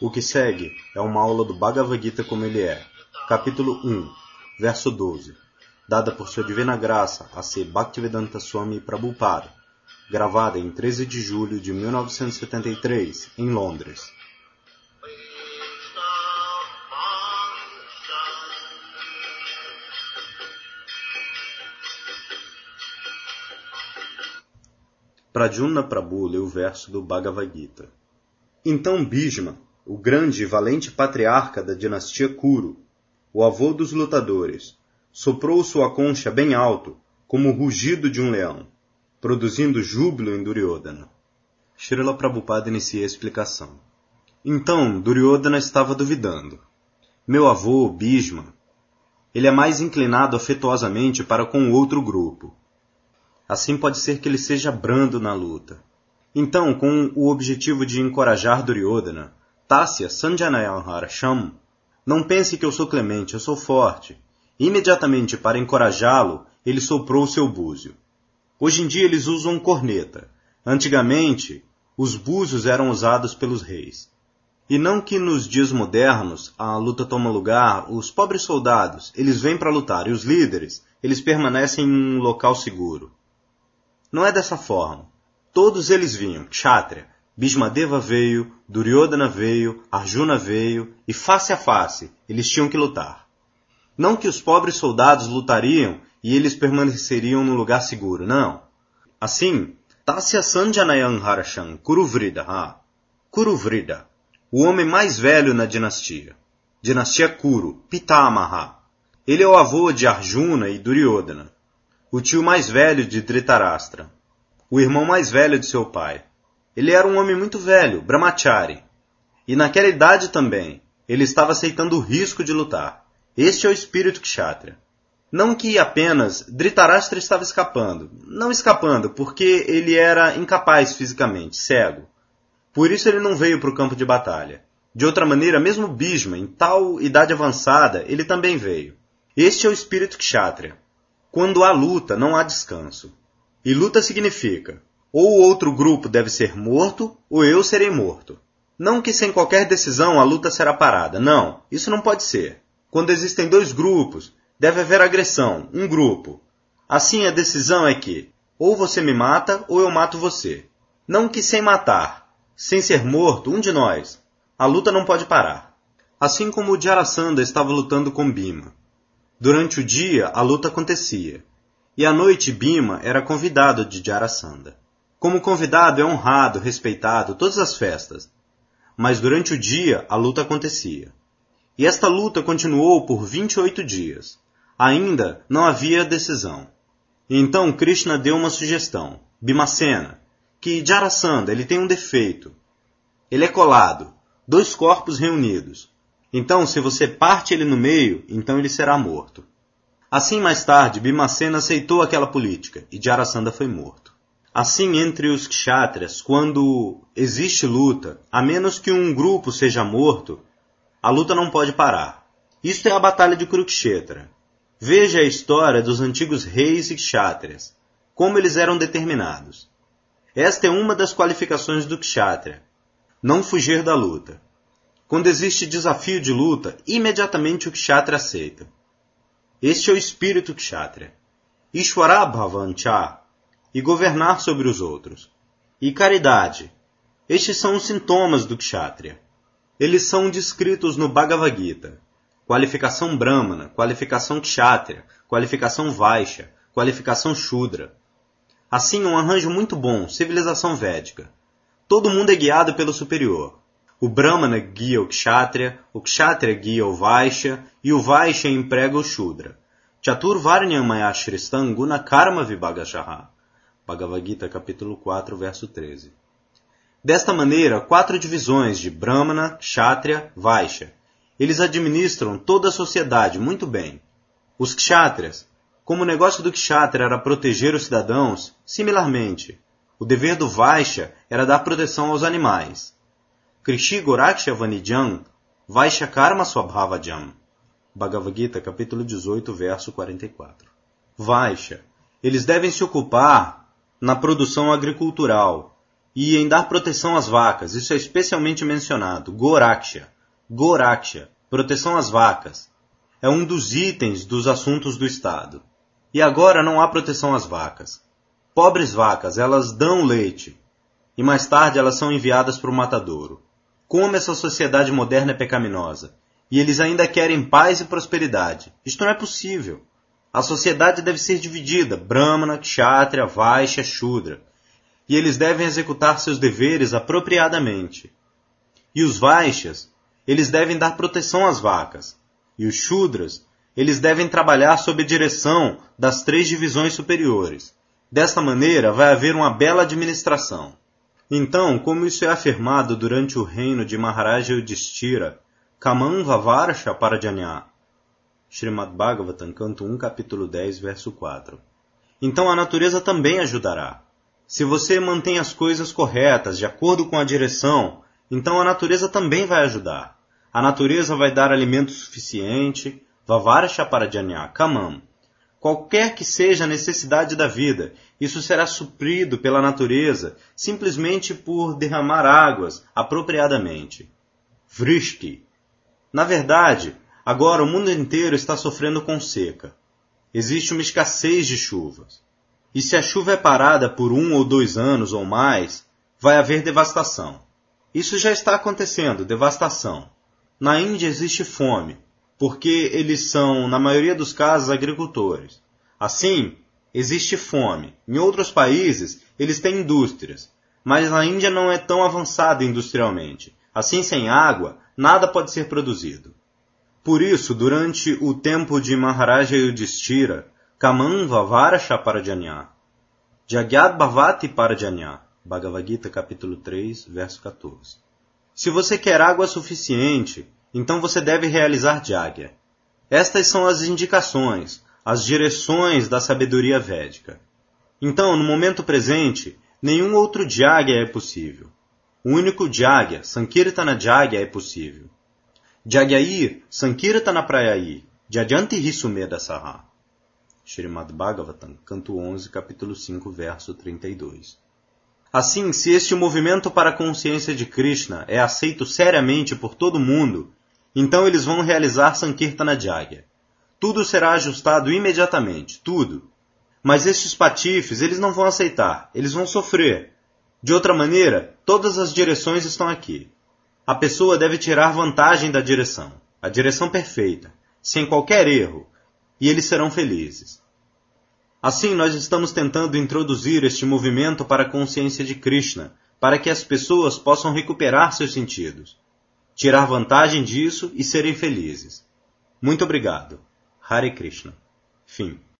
O que segue é uma aula do Bhagavad Gita como ele é, capítulo 1, verso 12, dada por sua divina graça a ser Bhaktivedanta Swami Prabhupada, gravada em 13 de julho de 1973, em Londres. Pradyumna Prabhu leu o verso do Bhagavad Gita. Então Bhishma, o grande e valente patriarca da dinastia Kuru, o avô dos lutadores, soprou sua concha bem alto, como o rugido de um leão, produzindo júbilo em Duryodhana. Srila Prabhupada inicia a explicação. Então, Duryodhana estava duvidando. Meu avô, Bhishma, ele é mais inclinado afetuosamente para com o outro grupo. Assim pode ser que ele seja brando na luta. Então, com o objetivo de encorajar Duryodhana, Tasya Sanjanayanhara Sham, não pense que eu sou clemente, eu sou forte. Imediatamente para encorajá-lo, ele soprou seu búzio. Hoje em dia eles usam corneta. Antigamente, os búzios eram usados pelos reis. E não que nos dias modernos a luta toma lugar, os pobres soldados, eles vêm para lutar e os líderes, eles permanecem em um local seguro. Não é dessa forma. Todos eles vinham, Kshatriya. Bhishmadeva veio, Duryodhana veio, Arjuna veio, e face a face eles tinham que lutar. Não que os pobres soldados lutariam e eles permaneceriam no lugar seguro, não. Assim, Tasya Sanjanayan Harashan Kuruvrida, ha. Kuruvrida, o homem mais velho na dinastia. Dinastia Kuru, Pitamaha. Ele é o avô de Arjuna e Duryodhana o tio mais velho de Dhritarashtra, o irmão mais velho de seu pai. Ele era um homem muito velho, Brahmachari. E naquela idade também, ele estava aceitando o risco de lutar. Este é o espírito Kshatriya. Não que apenas Dhritarashtra estava escapando. Não escapando, porque ele era incapaz fisicamente, cego. Por isso ele não veio para o campo de batalha. De outra maneira, mesmo Bhishma, em tal idade avançada, ele também veio. Este é o espírito Kshatriya. Quando há luta, não há descanso. E luta significa ou outro grupo deve ser morto, ou eu serei morto. Não que sem qualquer decisão a luta será parada. Não, isso não pode ser. Quando existem dois grupos, deve haver agressão, um grupo. Assim a decisão é que ou você me mata ou eu mato você. Não que sem matar, sem ser morto, um de nós. A luta não pode parar. Assim como o Jarasandha estava lutando com Bima. Durante o dia, a luta acontecia, e à noite Bima era convidado de Jarasandha. Como convidado é honrado, respeitado, todas as festas. Mas durante o dia, a luta acontecia. E esta luta continuou por 28 dias. Ainda não havia decisão. Então Krishna deu uma sugestão. Bimacena, que Jarasandha ele tem um defeito. Ele é colado, dois corpos reunidos. Então, se você parte ele no meio, então ele será morto. Assim, mais tarde, Bimacena aceitou aquela política e Jarasandha foi morto. Assim, entre os kshatriyas, quando existe luta, a menos que um grupo seja morto, a luta não pode parar. Isto é a Batalha de Kurukshetra. Veja a história dos antigos reis e kshatriyas, como eles eram determinados. Esta é uma das qualificações do kshatriya, não fugir da luta. Quando existe desafio de luta, imediatamente o kshatriya aceita. Este é o espírito kshatriya. Ishwarabhavancha e governar sobre os outros. E caridade. Estes são os sintomas do kshatriya. Eles são descritos no Bhagavad Gita. Qualificação brahmana, qualificação kshatriya, qualificação vaishya, qualificação shudra. Assim, um arranjo muito bom, civilização védica. Todo mundo é guiado pelo superior. O Brahmana guia o Kshatriya, o Kshatriya guia o Vaishya e o Vaishya emprega o Shudra. Chatur Varnyamaya Shristan Guna Karma Vibhagashaha. Bhagavad Gita, capítulo 4, verso 13. Desta maneira, quatro divisões de Brahmana, Kshatriya, Vaishya. Eles administram toda a sociedade muito bem. Os Kshatriyas, como o negócio do Kshatriya era proteger os cidadãos, similarmente, o dever do Vaishya era dar proteção aos animais. Krishi Goraksha Vanijam Vaishya Karma Swabhavajam. Bhagavad Gita, capítulo 18, verso 44. Vaishya. Eles devem se ocupar na produção agricultural. e em dar proteção às vacas. Isso é especialmente mencionado. Goraksha. Goraksha. Proteção às vacas. É um dos itens dos assuntos do Estado. E agora não há proteção às vacas. Pobres vacas, elas dão leite. E mais tarde elas são enviadas para o matadouro. Como essa sociedade moderna é pecaminosa. E eles ainda querem paz e prosperidade. Isto não é possível. A sociedade deve ser dividida: Brahmana, Kshatriya, Vaishya, Shudra. E eles devem executar seus deveres apropriadamente. E os Vaishyas, eles devem dar proteção às vacas. E os Shudras, eles devem trabalhar sob a direção das três divisões superiores. Desta maneira, vai haver uma bela administração. Então, como isso é afirmado durante o reino de Maharaja Yudhishthira, Kaman Vavarsha Parajanya, Srimad Bhagavatam, canto 1, capítulo 10, verso 4. Então a natureza também ajudará. Se você mantém as coisas corretas, de acordo com a direção, então a natureza também vai ajudar. A natureza vai dar alimento suficiente, Vavarsha Parajanya, Kamam. Qualquer que seja a necessidade da vida, isso será suprido pela natureza simplesmente por derramar águas apropriadamente. Vrishti. Na verdade, agora o mundo inteiro está sofrendo com seca. Existe uma escassez de chuvas. E se a chuva é parada por um ou dois anos ou mais, vai haver devastação. Isso já está acontecendo, devastação. Na Índia existe fome, porque eles são, na maioria dos casos, agricultores. Assim, existe fome. Em outros países, eles têm indústrias, mas na Índia não é tão avançada industrialmente. Assim, sem água, nada pode ser produzido. Por isso, durante o tempo de Maharaja Yudhishthira, Kaman Vavarasha Parajanya, Jagyad Bhavati Parajanya, Bhagavad Gita capítulo 3, verso 14. Se você quer água suficiente, então você deve realizar Jagya. Estas são as indicações, as direções da sabedoria védica. Então, no momento presente, nenhum outro Jagya é possível. O único Jagya, Sankirtana Jagya, é possível. Jagyair, Sankirtana Prayai, Jajanti Risumeda Saha. Srimad Bhagavatam, canto 11, capítulo 5, verso 32. Assim, se este movimento para a consciência de Krishna é aceito seriamente por todo mundo, então eles vão realizar Sankirtana Jagya. Tudo será ajustado imediatamente, tudo. Mas estes patifes, eles não vão aceitar, eles vão sofrer. De outra maneira, todas as direções estão aqui. A pessoa deve tirar vantagem da direção, a direção perfeita, sem qualquer erro, e eles serão felizes. Assim, nós estamos tentando introduzir este movimento para a consciência de Krishna, para que as pessoas possam recuperar seus sentidos tirar vantagem disso e serem felizes. Muito obrigado. Hare Krishna. Fim.